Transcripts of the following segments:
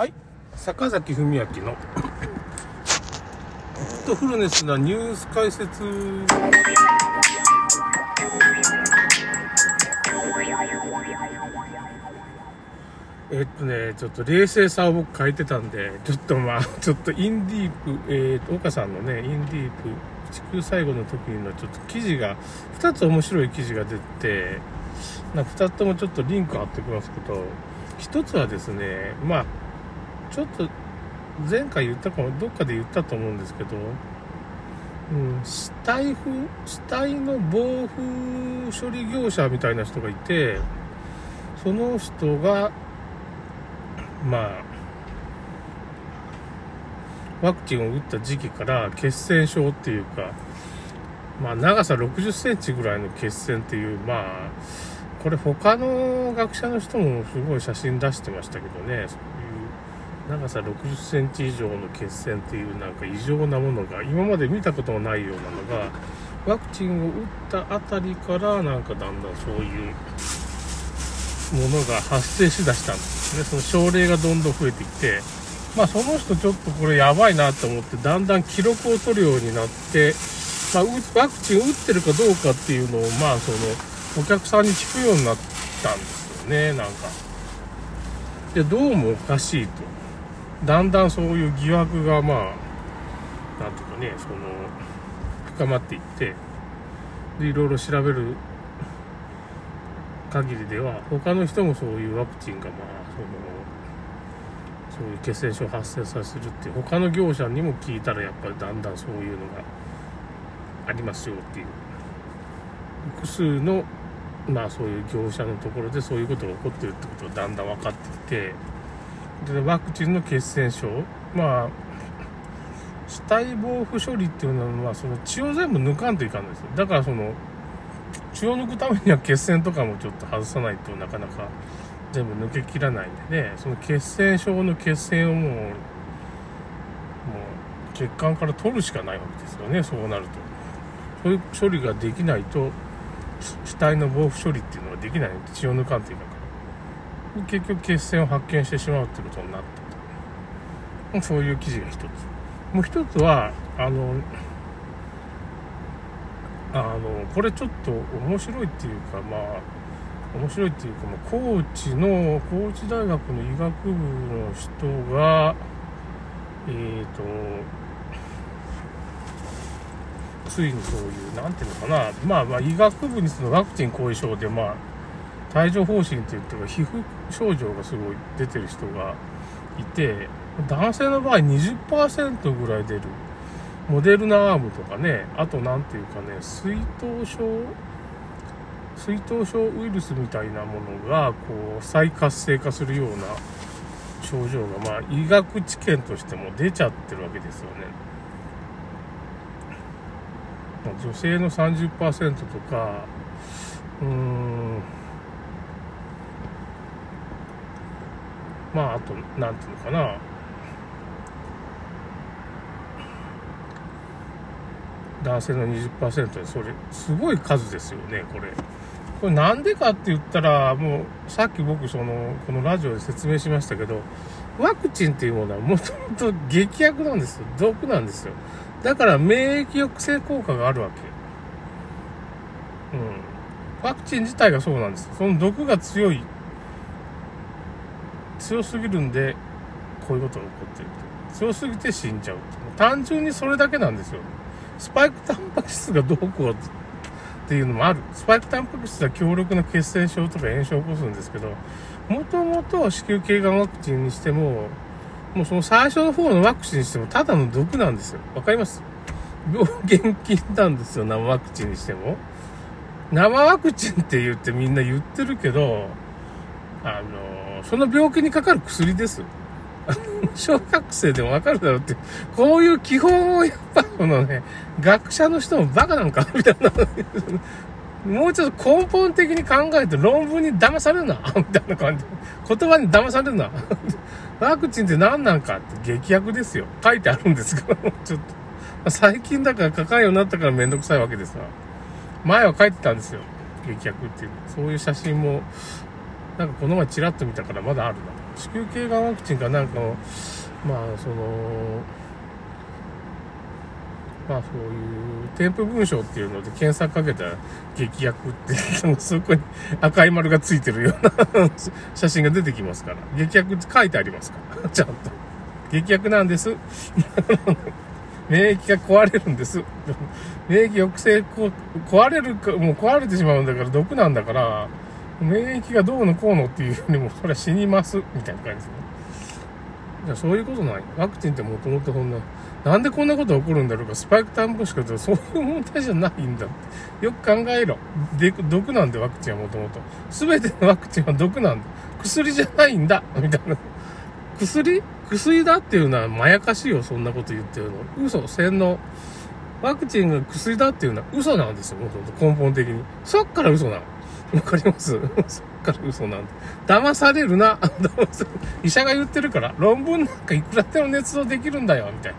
はい。坂崎文明の。フットフルネスなニュース解説。えっとね、ちょっと冷静さを僕書いてたんで、ちょっとまあ、ちょっとインディープ、えーと、岡さんのね、インディープ、地球最後の時のちょっと記事が、2つ面白い記事が出て、な2つともちょっとリンク貼ってきますけど、1つはですね、まあ、ちょっと前回言ったかも、どっかで言ったと思うんですけど、うん、死体風、死体の防風処理業者みたいな人がいて、その人が、まあ、ワクチンを打った時期から血栓症っていうか、まあ、長さ60センチぐらいの血栓っていう、まあ、これ他の学者の人もすごい写真出してましたけどね、長さ60センチ以上の血栓っていうなんか異常なものが、今まで見たこともないようなのが、ワクチンを打ったあたりからなんかだんだんそういうものが発生しだしたんですね。その症例がどんどん増えてきて、まあその人ちょっとこれやばいなと思って、だんだん記録を取るようになって、まあ、ワクチン打ってるかどうかっていうのを、まあその、お客さんに聞くようになったんですよね、なんか。で、どうもおかしいと。だんだんそういう疑惑が、まあ、なんていうかね、その、深まっていって、で、いろいろ調べる限りでは他の人もそういうワクチンがまあそのそういう血栓症発生させるっていう他の業者にも聞いたらやっぱりだんだんそういうのがありますよっていう複数のまあそういう業者のところでそういうことが起こってるってことがだんだん分かってきてワクチンの血栓症。まあ死体防腐処理っていうのは、その血を全部抜かんといかんですよ。だからその血を抜くためには血栓とかもちょっと外さないとなかなか全部抜けきらないんでね、その血栓症の血栓をもう、もう血管から取るしかないわけですよね、そうなると。そういう処理ができないと、死体の防腐処理っていうのはできない、血を抜かんというか結局血栓を発見してしまうってことになったと。そういう記事が一つ。もう一つは、あの、あのこれちょっと面白いっていうかまあ面白いっていうか、まあ、高知の高知大学の医学部の人がえっ、ー、とついにそういう何ていうのかなまあまあ医学部にそのワクチン後遺症でまあ帯状疱疹って言っても皮膚症状がすごい出てる人がいて男性の場合20%ぐらい出るモデルナアームとかね、あと何ていうかね、水頭症水頭症ウイルスみたいなものが、こう、再活性化するような症状が、まあ、医学知見としても出ちゃってるわけですよね。ま、女性の30%とか、うーん、まあ、あと、なんていうのかな、男性の20%でそれすごい数ですよねこれ。これなんでかって言ったらもうさっき僕そのこのラジオで説明しましたけどワクチンっていうものはもともと劇薬なんですよ。毒なんですよ。だから免疫抑制効果があるわけ。うん。ワクチン自体がそうなんです。その毒が強い強すぎるんでこういうことが起こってる強すぎて死んじゃう単純にそれだけなんですよスパイクタンパク質がどうこうっていうのもある。スパイクタンパク質は強力な血栓症とか炎症を起こすんですけど、もともと子宮頸がんワクチンにしても、もうその最初の方のワクチンにしてもただの毒なんですよ。わかります？病原菌なんですよ、生ワクチンにしても。生ワクチンって言ってみんな言ってるけど、あの、その病気にかかる薬です。小学生でもわかるだろうって、こういう基本をやっぱこのね、学者の人もバカなんかみたいな。もうちょっと根本的に考えて論文に騙されるなみたいな感じ。言葉に騙されるなワクチンって何なんかって劇薬ですよ。書いてあるんですから、もうちょっと。最近だから書かんようになったからめんどくさいわけですが。前は書いてたんですよ。劇薬っていう。そういう写真も、なんかこの前チラッと見たからまだあるな。子宮頸がんワクチンかなんかのまあそのまあそういう添付文章っていうので検索かけたら劇薬ってそこに赤い丸がついてるような 写真が出てきますから。劇薬って書いてありますから。ちゃんと。劇薬なんです。免疫が壊れるんです。免疫抑制壊れるかもう壊れてしまうんだから毒なんだから。免疫がどうのこうのっていうよりもそれは死にますみたいな感じですねじゃそういうことない。ワクチンってもともとそんな、なんでこんなこと起こるんだろうか、スパイクタンポしかそういう問題じゃないんだって。よく考えろ。で、毒なんでワクチンはもともと。すべてのワクチンは毒なんだ。薬じゃないんだ。みたいな。薬薬だっていうのはまやかしいよ、そんなこと言ってるの。嘘、洗脳。ワクチンが薬だっていうのは嘘なんですよ、もともと根本的に。そっから嘘なの。わかります？そっから嘘なんで。騙されるな。騙される。医者が言ってるから、論文なんかいくらでも捏造できるんだよ、みたい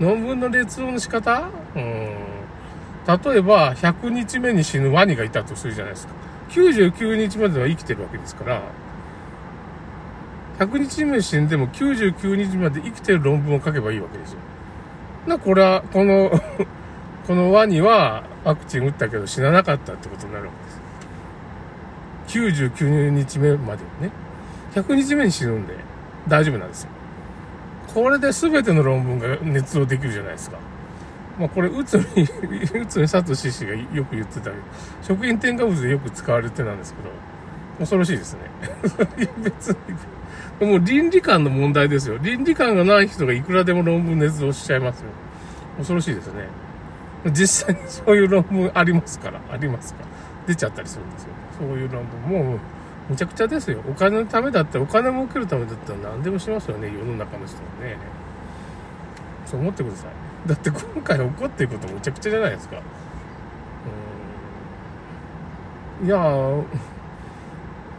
な。論文の捏造の仕方？うん。例えば、100日目に死ぬワニがいたとするじゃないですか。99日までは生きてるわけですから、100日目死んでも99日まで生きてる論文を書けばいいわけですよ。な、これは、この このワニはワクチン打ったけど死ななかったってことになるわけです。99日目まではね、100日目に死ぬんで大丈夫なんですよ。これで全ての論文が捏造できるじゃないですか。まあこれ、うつに、うつに聡氏がよく言ってたけど、食品添加物でよく使われてなんですけど、恐ろしいですね。別に、もう倫理観の問題ですよ。倫理観がない人がいくらでも論文捏造しちゃいますよ。恐ろしいですね。実際にそういう論文ありますから、ありますから。出ちゃったりするんですよ。そういう論文。もう、むちゃくちゃですよ。お金のためだったら、お金儲けるためだったら何でもしますよね、世の中の人はね。そう思ってください。だって今回起こってることむちゃくちゃじゃないですか。うん。いやー、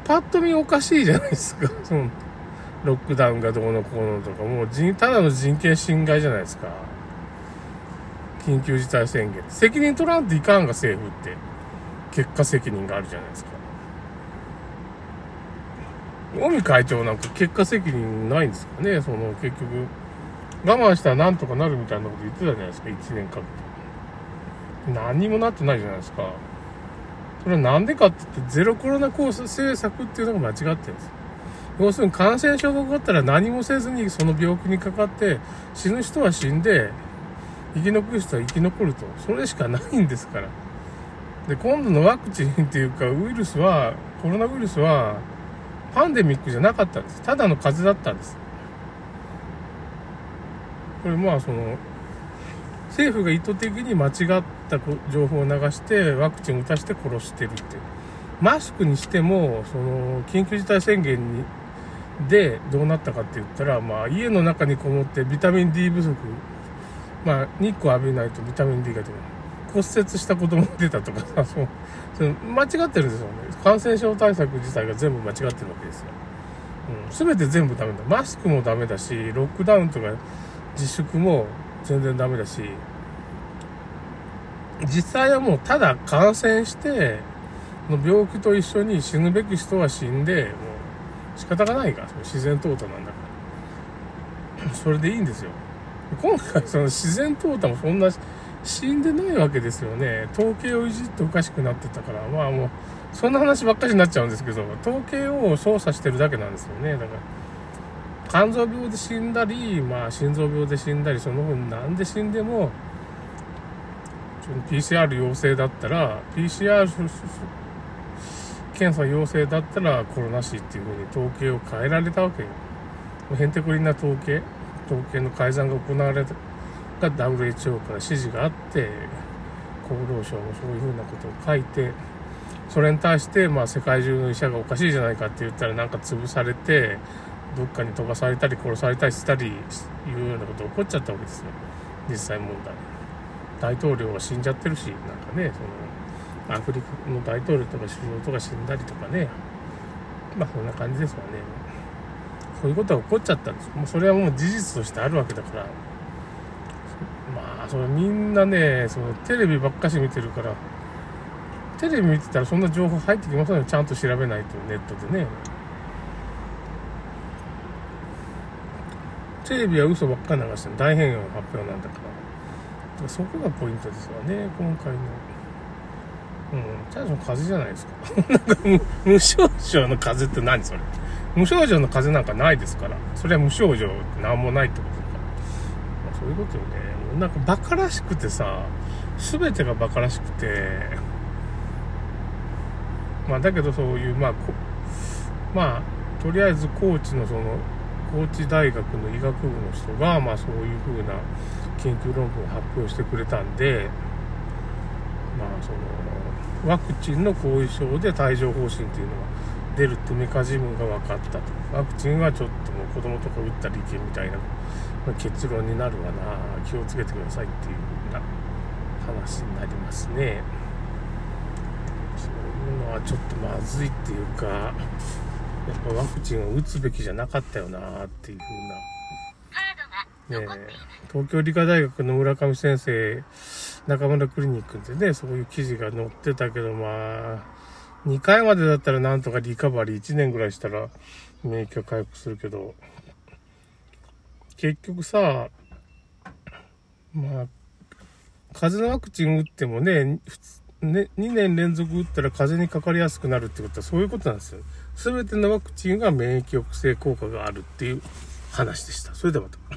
パッと見おかしいじゃないですか。そのロックダウンがどうのこうのとか、もう人、ただの人権侵害じゃないですか。緊急事態宣言。責任取らんといかんが政府って。結果責任があるじゃないですか。尾身会長なんか結果責任ないんですかね、その結局。我慢したらなんとかなるみたいなこと言ってたじゃないですか、1年かけて。何にもなってないじゃないですか。それはなんでかって言って、ゼロコロナコース政策っていうのが間違ってるんです。要するに感染症が起こったら何もせずにその病気にかかって死ぬ人は死んで生き残る人は生き残ると。それしかないんですから。で、今度のワクチンっていうか、ウイルスは、コロナウイルスは、パンデミックじゃなかったんです。ただの風邪だったんです。これまあその、政府が意図的に間違った情報を流して、ワクチンを打たして殺してるって。マスクにしても、その、緊急事態宣言に、で、どうなったかって言ったら、まあ、家の中にこもってビタミン D 不足、まあ、日光浴びないとビタミン D が出ない。骨折した子供が出たとかさ、そう、その間違ってるんですよね。感染症対策自体が全部間違ってるわけですよ。うん。全て全部ダメだ。マスクもダメだし、ロックダウンとか自粛も全然ダメだし、実際はもうただ感染して、の病気と一緒に死ぬべき人は死んで、もう仕方がないから、自然淘汰なんだから。それでいいんですよ。今回その自然淘汰もそんな死んでないわけですよね。統計をいじっておかしくなってたから、まあもう、そんな話ばっかりになっちゃうんですけど、統計を操作してるだけなんですよね。だから、肝臓病で死んだり、まあ心臓病で死んだり、その分なんで死んでも、PCR 陽性だったら、PCR 検査陽性だったらコロナ死っていうふうに統計を変えられたわけよ。へんてこりんな統計、統計の改ざんが行われたが WHO から指示があって厚労省もそういうふうなことを書いてそれに対してまあ世界中の医者がおかしいじゃないかって言ったらなんか潰されてどっかに飛ばされたり殺されたりしたりいうようなこと起こっちゃったわけですよ。実際問題。大統領が死んじゃってるしなんかねそのアフリカの大統領とか首相とか死んだりとかね。まあそんな感じですわね。そういうことが起こっちゃったんですもうそれはもう事実としてあるわけだからまあ、それみんなね、そのテレビばっかし見てるから、テレビ見てたらそんな情報入ってきませんよ。ちゃんと調べないと、ネットでね。テレビは嘘ばっか流してる大変容の発表なんだから。そこがポイントですよね、今回の。うん、ただの風じゃないですか。なんか無、無症状の風って何それ無症状の風邪なんかないですから。それは無症状って何もないってことだから。まあ、そういうことよね。なんか馬鹿らしくてさ、全てが馬鹿らしくて、まあだけどそういう、まあ、まあ、とりあえず高知のその、高知大学の医学部の人が、まあそういう風な研究論文を発表してくれたんで、まあその、ワクチンの後遺症で帯状疱疹っていうのが出るってメカジムが分かったと。ワクチンはちょっともう子供とか打ったらいけみたいな結論になるわな。気をつけてくださいっていう風な話になりますね。そういうのはちょっとまずいっていうか、やっぱワクチンを打つべきじゃなかったよなっていう風な。ね東京理科大学の村上先生、中村クリニックでね、そういう記事が載ってたけど、まあ、2回までだったらなんとかリカバリー1年ぐらいしたら免疫が回復するけど、結局さ、まあ、風邪のワクチン打ってもね、ね、2年連続打ったら風邪にかかりやすくなるってことはそういうことなんですよ。すべてのワクチンが免疫抑制効果があるっていう話でした。それではまた。